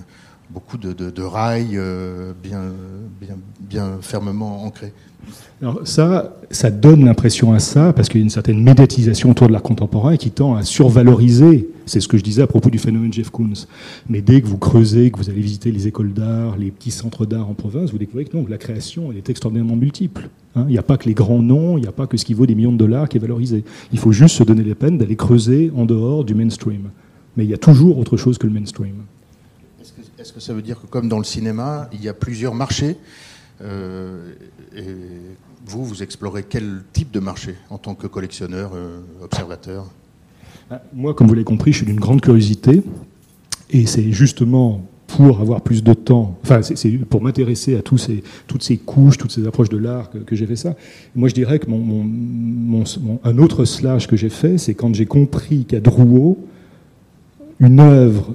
beaucoup de, rails euh, bien, bien, bien fermement ancrés. Alors ça, ça donne l'impression à ça, parce qu'il y a une certaine médiatisation autour de l'art contemporain qui tend à survaloriser. C'est ce que je disais à propos du phénomène Jeff Koons. Mais dès que vous creusez, que vous allez visiter les écoles d'art, les petits centres d'art en province, vous découvrez que non, la création est extraordinairement multiple. Hein. Il n'y a pas que les grands noms, il n'y a pas que ce qui vaut des millions de dollars qui est valorisé. Il faut juste se donner les peines d'aller creuser en dehors du mainstream. Mais il y a toujours autre chose que le mainstream. Est-ce que ça veut dire que comme dans le cinéma, il y a plusieurs marchés euh, et vous, vous explorez quel type de marché en tant que collectionneur, euh, observateur? Bah, Moi, comme vous l'avez compris, je suis d'une grande curiosité. Et c'est justement pour avoir plus de temps, enfin, c'est pour m'intéresser à tous ces, toutes ces couches, toutes ces approches de l'art que, j'ai fait ça. Moi, je dirais que mon, un autre slash que j'ai fait, c'est quand j'ai compris qu'à Drouot, une œuvre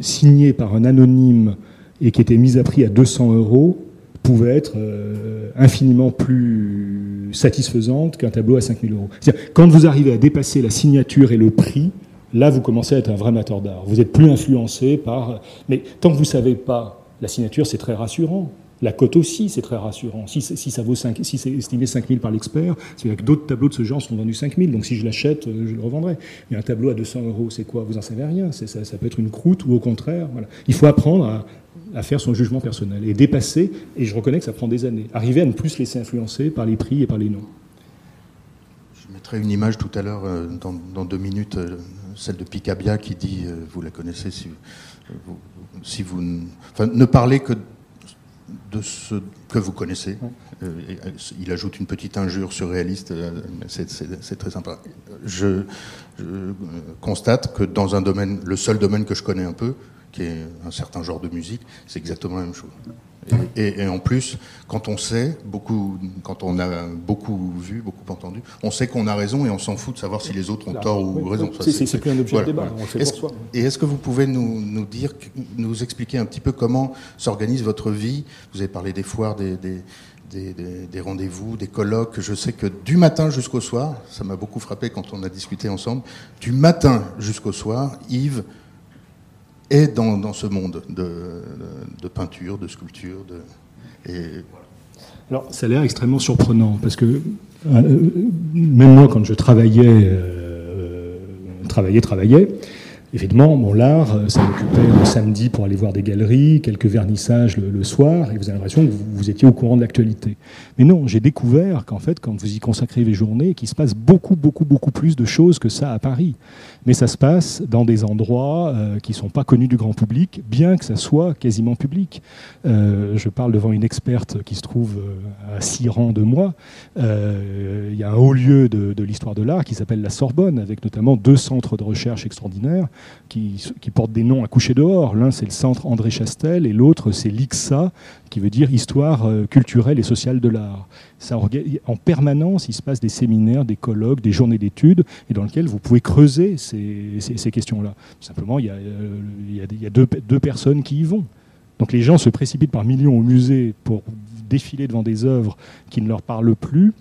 signé par un anonyme et qui était mise à prix à 200 euros pouvait être euh, infiniment plus satisfaisante qu'un tableau à 5000 euros. Quand vous arrivez à dépasser la signature et le prix, là vous commencez à être un vrai amateur d'art. Vous êtes plus influencé par... Mais tant que vous ne savez pas, la signature c'est très rassurant. La cote aussi, c'est très rassurant. Si, ça vaut 5, c'est estimé 5000 par l'expert, c'est que d'autres tableaux de ce genre sont vendus 5000. Donc si je l'achète, euh, je le revendrai. Mais un tableau à 200 euros, c'est quoi? Vous n'en savez rien. Ça, peut être une croûte ou au contraire. Voilà. Il faut apprendre à, faire son jugement personnel et dépasser. Et je reconnais que ça prend des années. Arriver à ne plus se laisser influencer par les prix et par les noms. Je mettrai une image tout à l'heure, euh, dans, deux minutes, euh, celle de Picabia qui dit, vous la connaissez, si vous, ne parlez que de ce que vous connaissez. Euh, euh, il ajoute une petite injure surréaliste, euh, c'est très sympa. Je, constate que dans un domaine, le seul domaine que je connais un peu, qui est un certain genre de musique, c'est exactement la même chose. Et, en plus, quand on sait, beaucoup, quand on a beaucoup vu, beaucoup entendu, on sait qu'on a raison et on s'en fout de savoir si les autres ont tort ou raison. C'est plus un objet de débat, on fait pour soi. Et est-ce que vous pouvez nous, nous, dire, nous expliquer un petit peu comment s'organise votre vie? Vous avez parlé des foires, des, des, des, rendez-vous, des colloques. Je sais que du matin jusqu'au soir, ça m'a beaucoup frappé quand on a discuté ensemble, du matin jusqu'au soir, Yves est dans, ce monde de, peinture, de sculpture. De, et Alors, ça a l'air extrêmement surprenant parce que euh, même moi, quand je travaillais, euh, travaillais, travaillais, Évidemment, mon l'art, euh, ça m'occupait le samedi pour aller voir des galeries, quelques vernissages le, soir, et vous avez l'impression que vous, étiez au courant de l'actualité. Mais non, j'ai découvert qu'en fait, quand vous y consacrez les journées, qu'il se passe beaucoup, beaucoup, beaucoup plus de choses que ça à Paris. Mais ça se passe dans des endroits euh, qui ne sont pas connus du grand public, bien que ça soit quasiment public. Euh, je parle devant une experte qui se trouve à six rangs de moi. Il y a un haut lieu de, de l'histoire de l'art qui s'appelle la Sorbonne, avec notamment deux centres de recherche extraordinaires qui, portent des noms à coucher dehors. L'un, c'est le centre André Chastel, et l'autre, c'est l'IXA, qui veut dire Histoire euh, culturelle et sociale de l'art. En permanence, il se passe des séminaires, des colloques, des journées d'études, et dans lesquels vous pouvez creuser ces, questions-là. Simplement, il y a, euh, deux, personnes qui y vont. Donc les gens se précipitent par millions au musée pour défiler devant des œuvres qui ne leur parlent plus,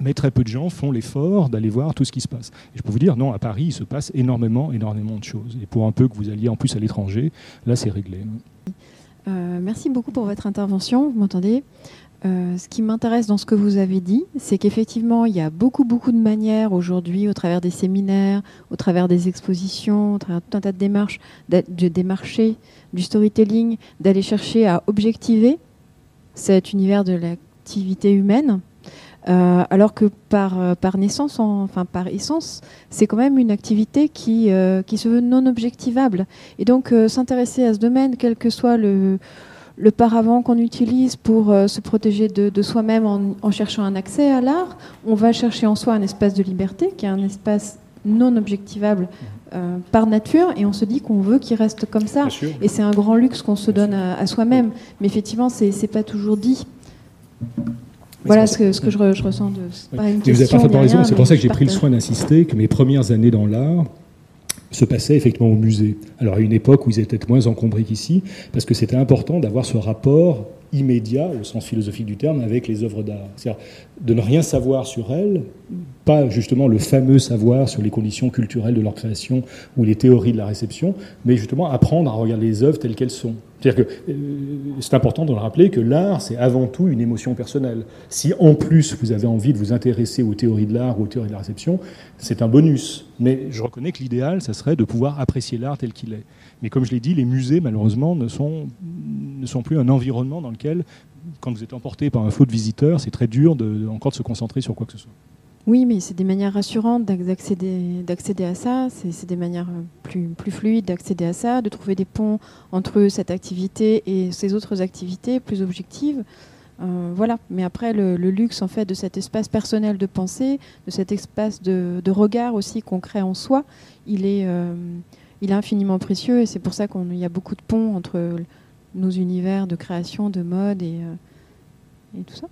mais très peu de gens font l'effort d'aller voir tout ce qui se passe. Je peux vous dire, non, à Paris, il se passe énormément, énormément de choses. Et pour un peu que vous alliez en plus à l'étranger, là, c'est réglé. Euh, merci beaucoup pour votre intervention. Vous m'entendez? Euh, ce qui m'intéresse dans ce que vous avez dit, c'est qu'effectivement, il y a beaucoup, beaucoup de manières aujourd'hui, au travers des séminaires, au travers des expositions, au travers de tout un tas de démarches, de démarcher, du storytelling, d'aller chercher à objectiver cet univers de l'activité humaine Euh, alors que par, euh, par naissance, enfin par essence, c'est quand même une activité qui, euh, qui se veut non objectivable. Et donc s'intéresser à ce domaine, quel que soit le, le paravent qu'on utilise pour se protéger de, soi-même en, en, cherchant un accès à l'art, on va chercher en soi un espace de liberté, qui est un espace non objectivable par nature, et on se dit qu'on veut qu'il reste comme ça. Et c'est un grand luxe qu'on se donne à, à soi-même. Mais effectivement, c'est pas toujours dit. Voilà ce que, ce que je, ressens de. Pas une vous n'avez pas raison, c'est pour ça que j'ai pris le soin d'insister que mes premières années dans l'art se passaient effectivement au musée. Alors à une époque où ils étaient peut-être moins encombrés qu'ici, parce que c'était important d'avoir ce rapport immédiat, au sens philosophique du terme, avec les œuvres d'art. C'est-à-dire de ne rien savoir sur elles, pas justement le fameux savoir sur les conditions culturelles de leur création ou les théories de la réception, mais justement apprendre à regarder les œuvres telles qu'elles sont. C'est-à-dire que euh, c'est important de le rappeler que l'art, c'est avant tout une émotion personnelle. Si en plus vous avez envie de vous intéresser aux théories de l'art ou aux théories de la réception, c'est un bonus. Mais je reconnais que l'idéal, ça serait de pouvoir apprécier l'art tel qu'il est. Mais comme je l'ai dit, les musées, malheureusement, ne sont, plus un environnement dans lequel, quand vous êtes emporté par un flot de visiteurs, c'est très dur encore de se concentrer sur quoi que ce soit. Oui, mais c'est des manières rassurantes d'accéder, à ça. C'est, des manières plus, plus fluides d'accéder à ça, de trouver des ponts entre cette activité et ces autres activités plus objectives. Euh, voilà. Mais après, le, luxe en fait de cet espace personnel de pensée, de cet espace de, regard aussi qu'on crée en soi, il est, euh, il est infiniment précieux et c'est pour ça qu'il y a beaucoup de ponts entre nos univers de création, de mode et, euh, et tout ça.